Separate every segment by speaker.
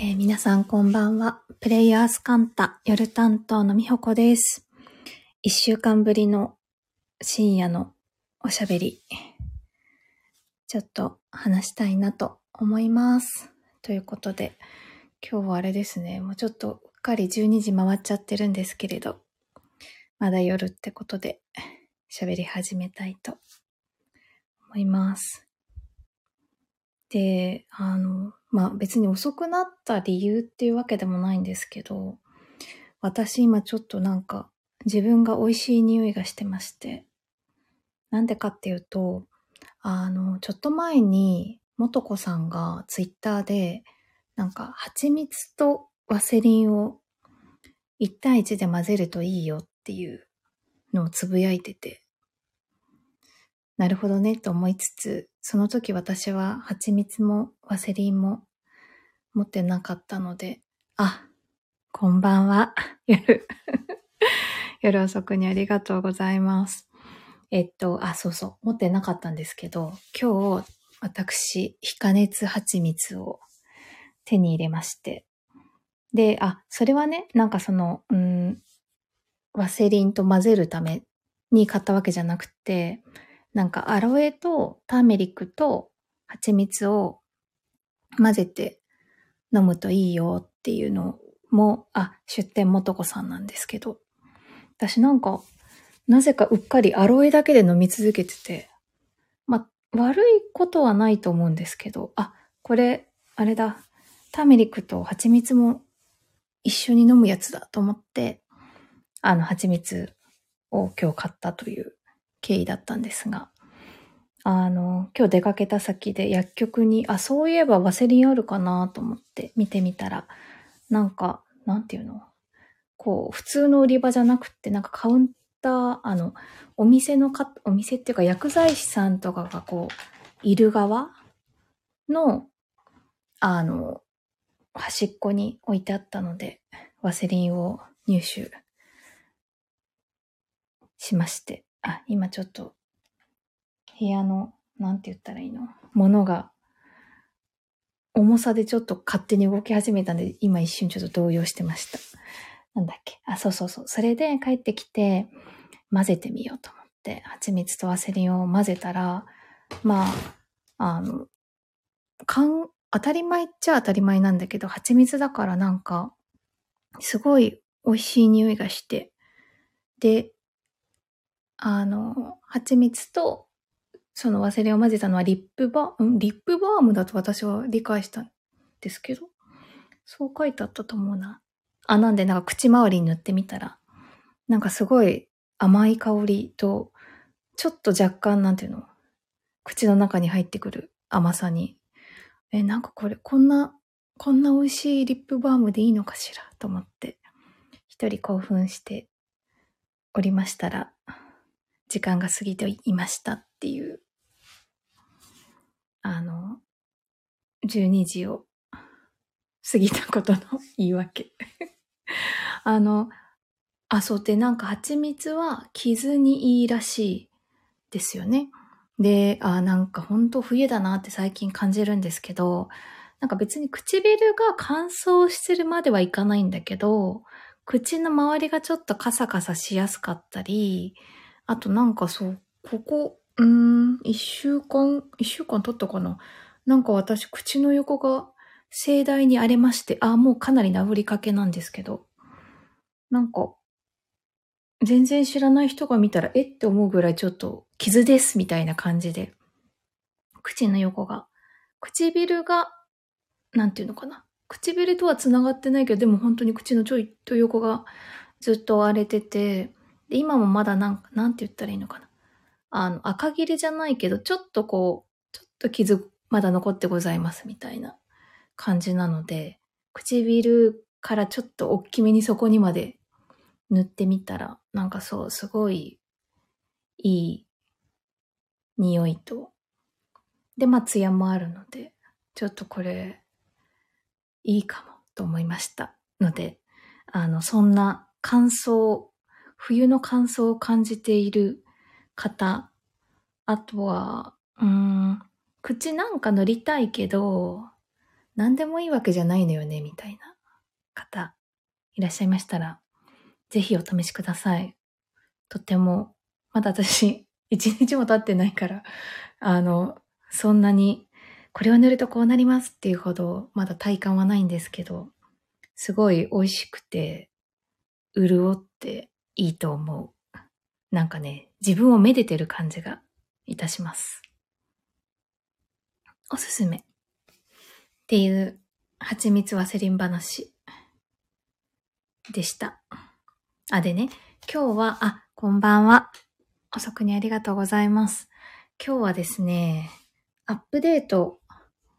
Speaker 1: えー皆さんこんばんは。プレイヤースカンタ夜担当のみほこです。一週間ぶりの深夜のおしゃべり。ちょっと話したいなと思います。ということで、今日はあれですね、もうちょっとうっかり12時回っちゃってるんですけれど、まだ夜ってことで喋り始めたいと思います。で、あの、まあ別に遅くなった理由っていうわけでもないんですけど、私今ちょっとなんか自分が美味しい匂いがしてまして、なんでかっていうと、あの、ちょっと前に、もとこさんがツイッターで、なんか蜂蜜とワセリンを1対1で混ぜるといいよっていうのをつぶやいてて、なるほどねと思いつつ、その時私は蜂蜜もワセリンも持ってなかったので、あ、こんばんは。夜、夜遅くにありがとうございます。えっと、あ、そうそう、持ってなかったんですけど、今日、私、非加熱蜂蜜を手に入れまして。で、あ、それはね、なんかその、うん、ワセリンと混ぜるために買ったわけじゃなくて、なんかアロエとターメリックと蜂蜜を混ぜて飲むといいよっていうのも、あ、出店もとこさんなんですけど、私なんか、なぜかうっかりアロエだけで飲み続けてて、まあ、悪いことはないと思うんですけど、あ、これ、あれだ、ターメリックと蜂蜜も一緒に飲むやつだと思って、あの、蜂蜜を今日買ったという経緯だったんですが、あの、今日出かけた先で薬局に、あ、そういえばワセリンあるかなと思って見てみたら、なんか、なんていうのこう、普通の売り場じゃなくて、なんかカウンター、あの、お店のか、お店っていうか薬剤師さんとかがこう、いる側の、あの、端っこに置いてあったので、ワセリンを入手しまして、あ、今ちょっと部屋の、なんて言ったらいいの？ものが、重さでちょっと勝手に動き始めたんで、今一瞬ちょっと動揺してました。なんだっけ？あ、そうそうそう。それで帰ってきて、混ぜてみようと思って、蜂蜜とワセリンを混ぜたら、まあ、あの、かん、当たり前っちゃ当たり前なんだけど、蜂蜜だからなんか、すごい美味しい匂いがして、で、あの、蜂蜜と、そのワセリンを混ぜたのはリップバー、んリップバームだと私は理解したんですけど、そう書いてあったと思うな。あ、なんでなんか口周りに塗ってみたら、なんかすごい甘い香りと、ちょっと若干なんていうの、口の中に入ってくる甘さに、え、なんかこれ、こんな、こんな美味しいリップバームでいいのかしらと思って、一人興奮しておりましたら、時間が過ぎていましたっていう、あの、12時を過ぎたことの言い訳。あの、あ、そうで、なんか蜂蜜は傷にいいらしいですよね。で、あ、なんか本当冬だなって最近感じるんですけど、なんか別に唇が乾燥してるまではいかないんだけど、口の周りがちょっとカサカサしやすかったり、あとなんかそう、ここ、うーん、一週間、一週間経ったかな。なんか私、口の横が盛大に荒れまして、あ、もうかなり治りかけなんですけど、なんか、全然知らない人が見たら、えって思うぐらいちょっと傷ですみたいな感じで、口の横が、唇が、なんていうのかな。唇とは繋がってないけど、でも本当に口のちょいと横がずっと荒れてて、で、今もまだなんか、なんて言ったらいいのかな。あの、赤切れじゃないけど、ちょっとこう、ちょっと傷まだ残ってございますみたいな感じなので、唇からちょっと大きめにそこにまで塗ってみたら、なんかそう、すごいいい匂いと、で、まあ、ツヤもあるので、ちょっとこれ、いいかもと思いましたので、あの、そんな乾燥、冬の乾燥を感じている方、あとは、うん、口なんか塗りたいけど、何でもいいわけじゃないのよね、みたいな方いらっしゃいましたら、ぜひお試しください。とっても、まだ私、一日も経ってないから、あの、そんなに、これを塗るとこうなりますっていうほど、まだ体感はないんですけど、すごい美味しくて、潤っていいと思う。なんかね、自分をめでてる感じがいたします。おすすめ。っていう、蜂蜜ワセリン話でした。あ、でね、今日は、あ、こんばんは。遅くにありがとうございます。今日はですね、アップデート、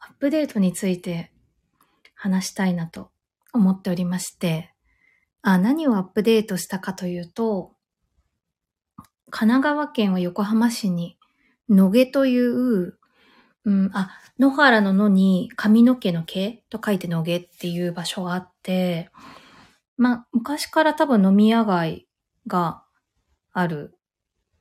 Speaker 1: アップデートについて話したいなと思っておりまして、あ、何をアップデートしたかというと、神奈川県は横浜市に、野毛という、うん、あ、野原の野に髪の毛の毛と書いて野毛っていう場所があって、まあ、昔から多分飲み屋街がある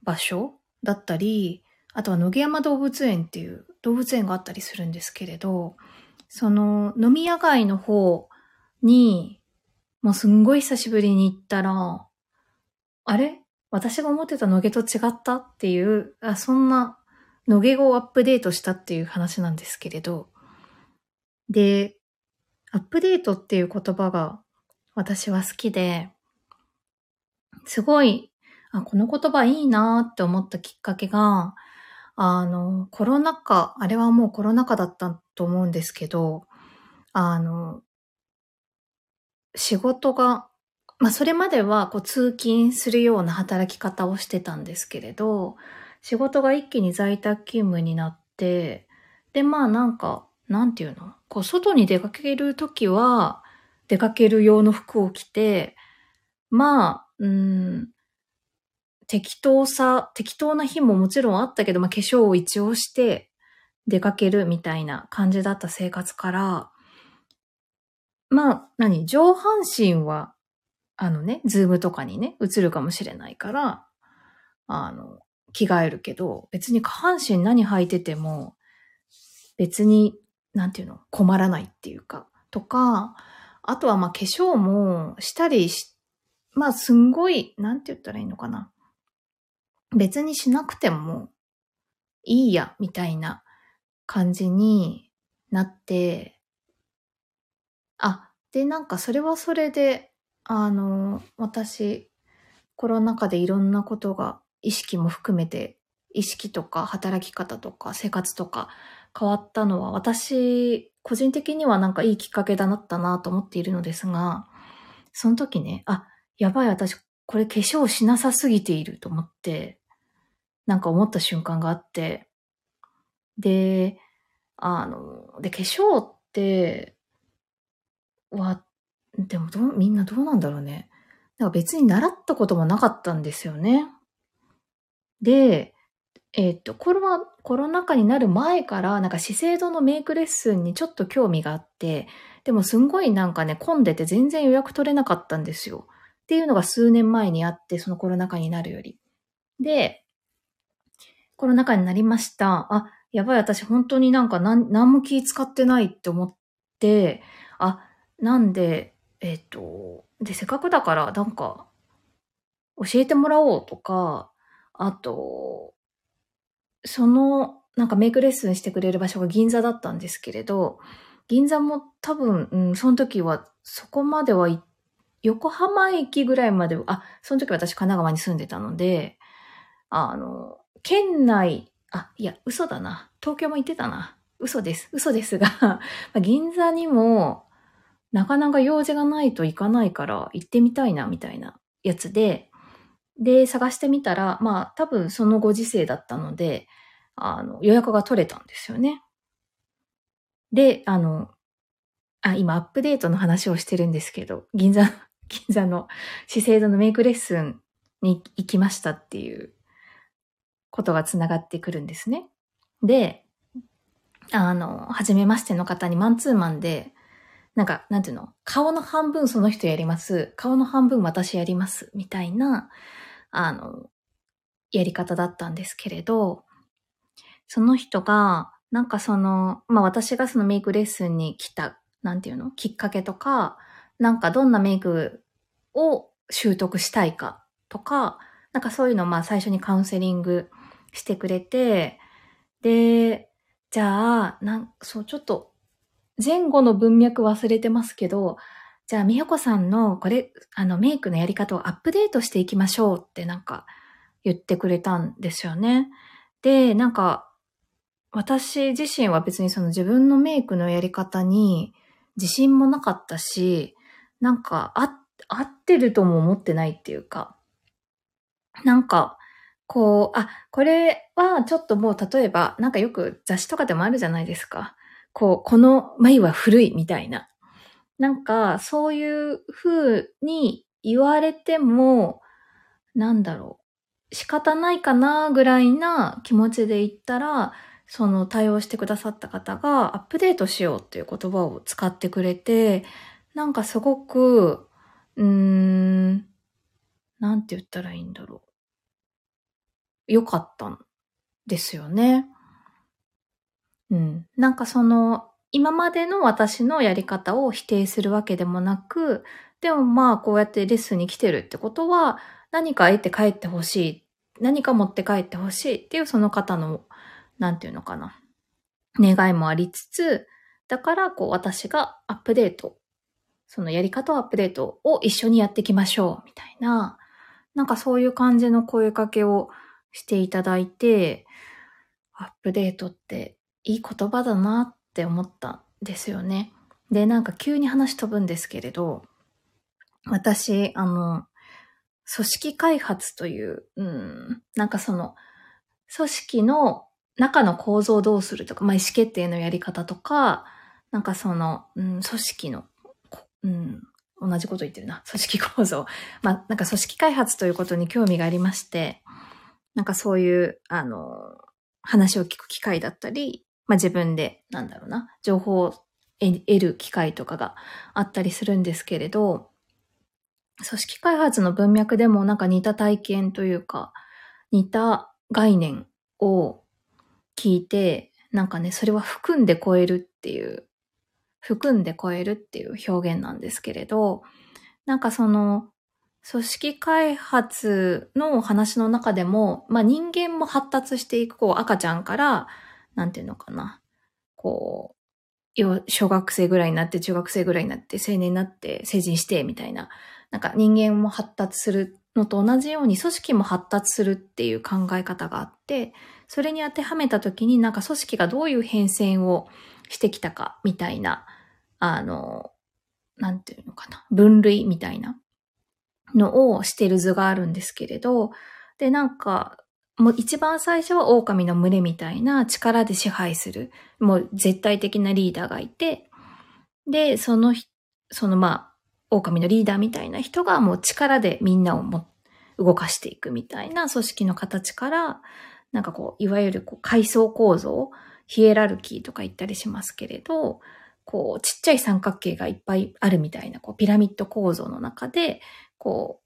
Speaker 1: 場所だったり、あとは野毛山動物園っていう動物園があったりするんですけれど、その飲み屋街の方に、もうすんごい久しぶりに行ったら、あれ？私が思ってた野毛と違ったっていう、あそんな野毛語をアップデートしたっていう話なんですけれど、で、アップデートっていう言葉が私は好きで、すごい、あ、この言葉いいなって思ったきっかけが、あの、コロナ禍、あれはもうコロナ禍だったと思うんですけど、あの、仕事が、まあそれまではこう通勤するような働き方をしてたんですけれど、仕事が一気に在宅勤務になって、で、まあなんか、なんていうの？こう外に出かけるときは、出かける用の服を着て、まあ、うん、適当さ、適当な日ももちろんあったけど、まあ化粧を一応して出かけるみたいな感じだった生活から、まあ、何上半身は、あのね、ズームとかにね、映るかもしれないから、あの、着替えるけど、別に下半身何履いてても、別に、なんていうの、困らないっていうか、とか、あとはまあ化粧もしたりし、まあすんごい、なんて言ったらいいのかな。別にしなくてもいいや、みたいな感じになって、で、なんかそれはそれで、あの、私、コロナ禍でいろんなことが意識も含めて、意識とか働き方とか生活とか変わったのは、私、個人的にはなんかいいきっかけだなったなと思っているのですが、その時ね、あ、やばい私、これ化粧しなさすぎていると思って、なんか思った瞬間があって、で、あの、で、化粧って、は、でもど、みんなどうなんだろうね。なんか別に習ったこともなかったんですよね。で、えっと、コロナ、コロナ禍になる前から、なんか資生堂のメイクレッスンにちょっと興味があって、でもすんごいなんかね、混んでて全然予約取れなかったんですよ。っていうのが数年前にあって、そのコロナ禍になるより。で、コロナ禍になりました。あ、やばい、私本当になんか何何も気使ってないって思って、あ、なんで、えっ、と、で、せっかくだから、なんか、教えてもらおうとか、あと、その、なんかメイクレッスンしてくれる場所が銀座だったんですけれど、銀座も多分、うん、その時はそこまでは横浜駅ぐらいまで、あ、その時私神奈川に住んでたので、あの、県内、あ、いや、嘘だな。東京も行ってたな。嘘です。嘘ですが、銀座にも、なかなか用事がないと行かないから行ってみたいな、みたいなやつで、で、探してみたら、まあ、多分そのご時世だったので、あの、予約が取れたんですよね。で、あの、あ、今アップデートの話をしてるんですけど、銀座、銀座の資生堂のメイクレッスンに行きましたっていうことが繋がってくるんですね。で、あの、初めましての方にマンツーマンで、なんか、なんていうの？顔の半分その人やります。顔の半分私やります。みたいな、あの、やり方だったんですけれど、その人が、なんかその、まあ私がそのメイクレッスンに来た、なんていうの？きっかけとか、なんかどんなメイクを習得したいかとか、なんかそういうのをまあ最初にカウンセリングしてくれて、で、じゃあ、なん、そう、ちょっと前後の文脈忘れてますけど、じゃあ、みよこさんのこれ、あのメイクのやり方をアップデートしていきましょうってなんか言ってくれたんですよね。で、なんか、私自身は別にその自分のメイクのやり方に自信もなかったし、なんか、あ、合ってるとも思ってないっていうか、なんか、こう、あ、これはちょっともう例えば、なんかよく雑誌とかでもあるじゃないですか。こう、この眉は古いみたいな。なんか、そういう風に言われても、なんだろう。仕方ないかなぐらいな気持ちで言ったら、その対応してくださった方がアップデートしようっていう言葉を使ってくれて、なんかすごく、うーん、なんて言ったらいいんだろう。良かったんですよね。うん。なんかその、今までの私のやり方を否定するわけでもなく、でもまあこうやってレッスンに来てるってことは、何か得て帰ってほしい、何か持って帰ってほしいっていうその方の、なんていうのかな、願いもありつつ、だからこう私がアップデート、そのやり方をアップデートを一緒にやっていきましょう、みたいな、なんかそういう感じの声かけをしていただいて、アップデートっていい言葉だなって思ったんですよね。で、なんか急に話飛ぶんですけれど、私、あの、組織開発という、うん、なんかその、組織の中の構造をどうするとか、まあ、意思決定のやり方とか、なんかその、うん、組織の、うん、同じこと言ってるな。組織構造。まあ、なんか組織開発ということに興味がありまして、なんかそういう、あの、話を聞く機会だったり、まあ、自分で、なんだろうな、情報を得る機会とかがあったりするんですけれど、組織開発の文脈でもなんか似た体験というか、似た概念を聞いて、なんかね、それは含んで超えるっていう、含んで超えるっていう表現なんですけれど、なんかその、組織開発の話の中でも、まあ人間も発達していく、こう赤ちゃんからなんていうのかな。こう、小学生ぐらいになって、中学生ぐらいになって、青年になって、成人して、みたいな。なんか人間も発達するのと同じように組織も発達するっていう考え方があって、それに当てはめたときになんか組織がどういう変遷をしてきたかみたいな、あの、なんていうのかな、分類みたいなのをしてる図があるんですけれど、で、なんか、もう一番最初は狼の群れみたいな力で支配する、もう絶対的なリーダーがいて、で、その、そのまあ、狼のリーダーみたいな人がもう力でみんなをも動かしていくみたいな組織の形から、なんかこう、いわゆるこう階層構造、ヒエラルキーとか言ったりしますけれど、こう、ちっちゃい三角形がいっぱいあるみたいな、こう、ピラミッド構造の中で、こう、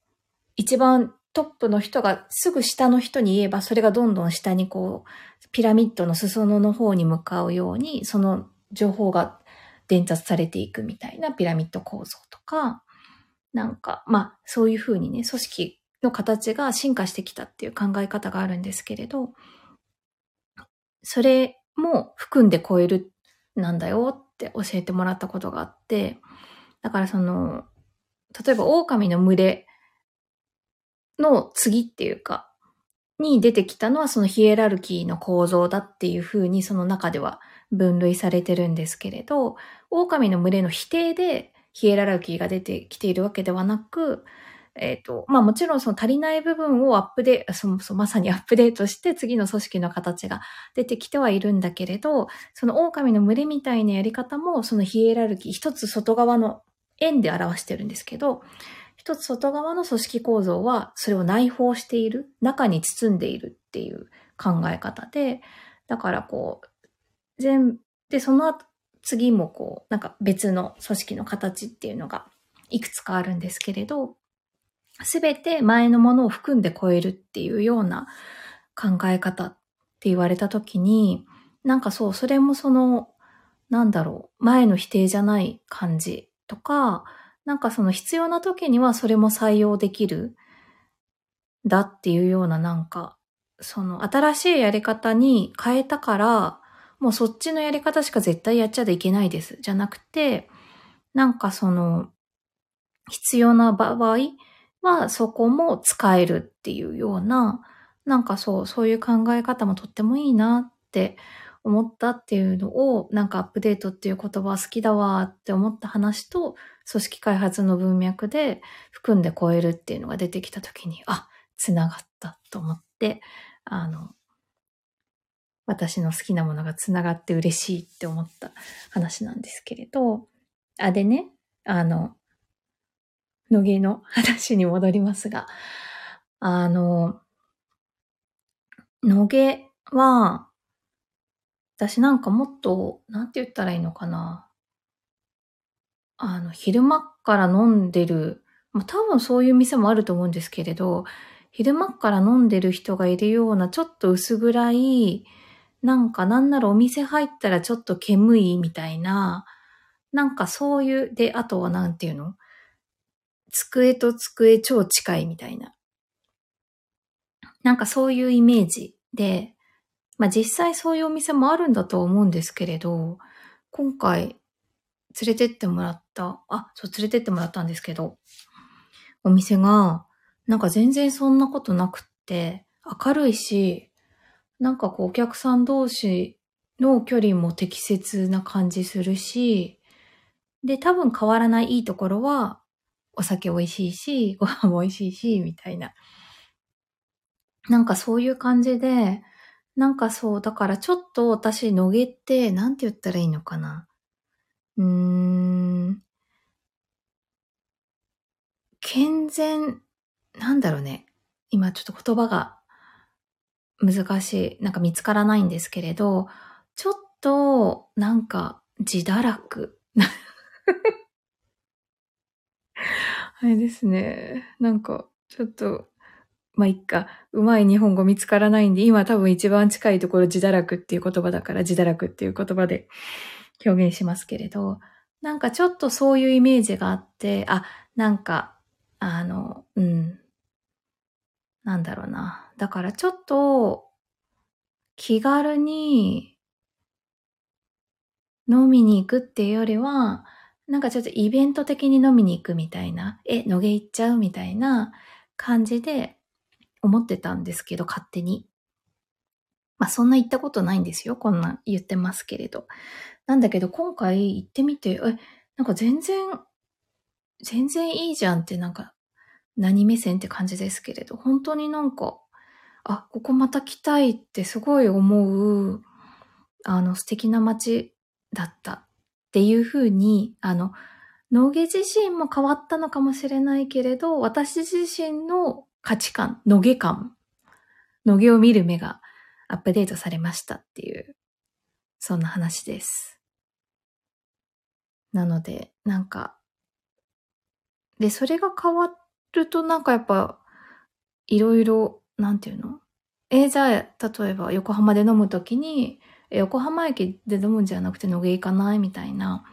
Speaker 1: 一番トップの人がすぐ下の人に言えば、それがどんどん下にこう、ピラミッドの裾野の方に向かうように、その情報が伝達されていくみたいなピラミッド構造とか、なんか、まあ、そういうふうにね、組織の形が進化してきたっていう考え方があるんですけれど、それも含んで超えるなんだよって教えてもらったことがあって、だからその、例えば狼の群れの次っていうか、に出てきたのはそのヒエラルキーの構造だっていうふうにその中では分類されてるんですけれど、狼の群れの否定でヒエラルキーが出てきているわけではなく、えっ、ー、と、まあもちろんその足りない部分をアップデート、そもそもまさにアップデートして次の組織の形が出てきてはいるんだけれど、その狼の群れみたいなやり方もそのヒエラルキー一つ外側の円で表してるんですけど、一つ外側の組織構造はそれを内包している、中に包んでいるっていう考え方で、だからこう、全、で、その、次もこう、なんか別の組織の形っていうのがいくつかあるんですけれど、すべて前のものを含んで超えるっていうような考え方って言われたときに、なんかそう、それもその、なんだろう、前の否定じゃない感じとか、なんかその必要な時にはそれも採用できる、だっていうようななんか、その新しいやり方に変えたから、もうそっちのやり方しか絶対やっちゃいけないです。じゃなくて、なんかその、必要な場合はそこも使えるっていうような、なんかそう、そういう考え方もとってもいいなって思ったっていうのを、なんかアップデートっていう言葉好きだわって思った話と、組織開発の文脈で含んで超えるっていうのが出てきたときに、あ、つながったと思って、あの、私の好きなものがつながって嬉しいって思った話なんですけれど、あ、でね、あの、野毛の話に戻りますが、あの、野毛は、私なんかもっと、なんて言ったらいいのかな。あの、昼間から飲んでる、まあ、多分そういう店もあると思うんですけれど、昼間から飲んでる人がいるような、ちょっと薄暗い、なんかなんならお店入ったらちょっと煙いみたいな、なんかそういう、で、あとはなんていうの？机と机超近いみたいな。なんかそういうイメージで、まあ実際そういうお店もあるんだと思うんですけれど、今回連れてってもらった、あ、そう連れてってもらったんですけど、お店が、なんか全然そんなことなくって、明るいし、なんかこうお客さん同士の距離も適切な感じするし、で、多分変わらないいいところは、お酒美味しいし、ご飯も美味しいし、みたいな。なんかそういう感じで、なんかそう、だからちょっと私、のげって、なんて言ったらいいのかな。うーん。健全、なんだろうね。今ちょっと言葉が難しい。なんか見つからないんですけれど、ちょっと、なんか、自堕落。あれですね。なんか、ちょっと、まあ、いっか。うまい日本語見つからないんで、今多分一番近いところ自堕落っていう言葉だから、自堕落っていう言葉で表現しますけれど、なんかちょっとそういうイメージがあって、あ、なんか、あの、うん。なんだろうな。だからちょっと、気軽に飲みに行くっていうよりは、なんかちょっとイベント的に飲みに行くみたいな、え、野毛行っちゃうみたいな感じで思ってたんですけど、勝手に。まあそんな行ったことないんですよ。こんな言ってますけれど。なんだけど今回行ってみて、え、なんか全然、全然いいじゃんってなんか何目線って感じですけれど、本当になんか、あ、ここまた来たいってすごい思う、あの素敵な街だったっていうふうに、あの、農芸自身も変わったのかもしれないけれど、私自身の価値観、野毛感、野毛を見る目がアップデートされましたっていう、そんな話です。なので、なんか、で、それが変わるとなんかやっぱ、いろいろ、なんていうの？えー、じゃあ、例えば横浜で飲むときに、横浜駅で飲むんじゃなくて野毛行かないみたいな、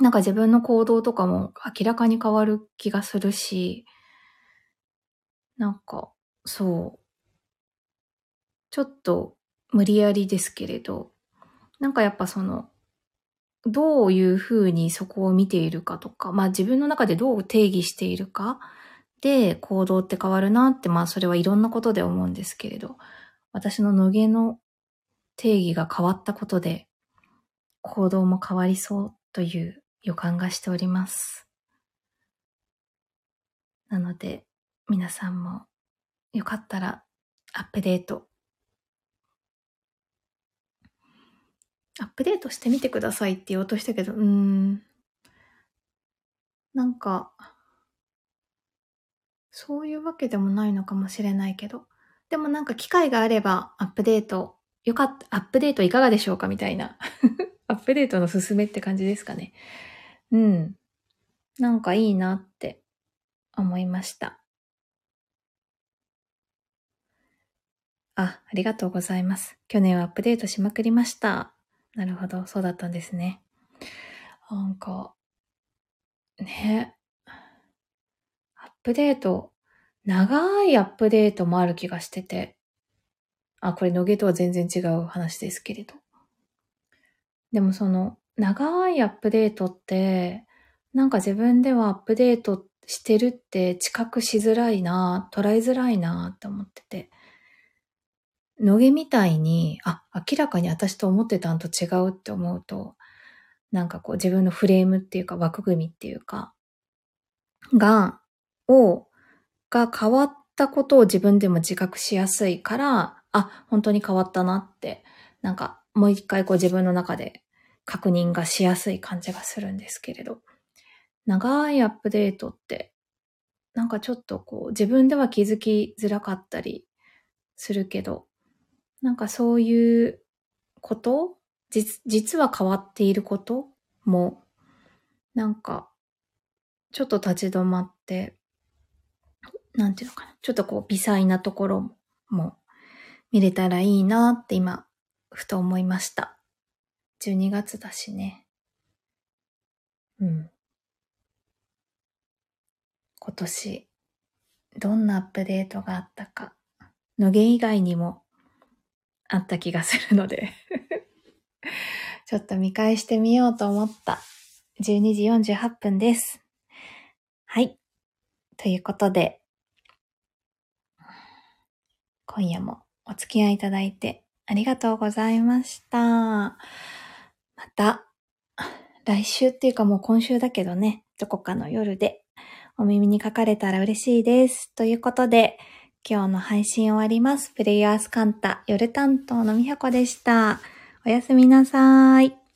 Speaker 1: なんか自分の行動とかも明らかに変わる気がするし、なんか、そう。ちょっと無理やりですけれど、なんかやっぱその、どういうふうにそこを見ているかとか、まあ自分の中でどう定義しているかで行動って変わるなって、まあそれはいろんなことで思うんですけれど、私の野毛の定義が変わったことで、行動も変わりそうという予感がしております。なので、皆さんもよかったらアップデート。アップデートしてみてくださいって言おうとしたけど、うーん。なんか、そういうわけでもないのかもしれないけど、でもなんか機会があればアップデートよかった、アップデートいかがでしょうかみたいな。アップデートのすすめって感じですかね。うん。なんかいいなって思いました。あ、ありがとうございます。去年はアップデートしまくりました。なるほど、そうだったんですね。なんか、ね。アップデート、長いアップデートもある気がしてて。あ、これ、野毛とは全然違う話ですけれど。でもその、長いアップデートって、なんか自分ではアップデートしてるって知覚しづらいな、捉えづらいなって思ってて。野毛みたいに、あ、明らかに私と思ってたんと違うって思うと、なんかこう自分のフレームっていうか枠組みっていうか、が、を、が変わったことを自分でも自覚しやすいから、あ、本当に変わったなって、なんかもう一回こう自分の中で確認がしやすい感じがするんですけれど、長いアップデートって、なんかちょっとこう自分では気づきづらかったりするけど、なんかそういうこと？実実は変わっていること？も、なんか、ちょっと立ち止まって、なんていうのかな？ちょっとこう微細なところも見れたらいいなって今、ふと思いました。12月だしね。うん。今年、どんなアップデートがあったか、のげ以外にもあった気がするので ちょっと見返してみようと思った。12時48分です。はい。ということで、今夜もお付き合いいただいてありがとうございました。また、来週っていうかもう今週だけどね、どこかの夜でお耳に書かれたら嬉しいです。ということで、今日の配信終わります。プレイヤースカンタ夜担当のみはこでした。おやすみなさい。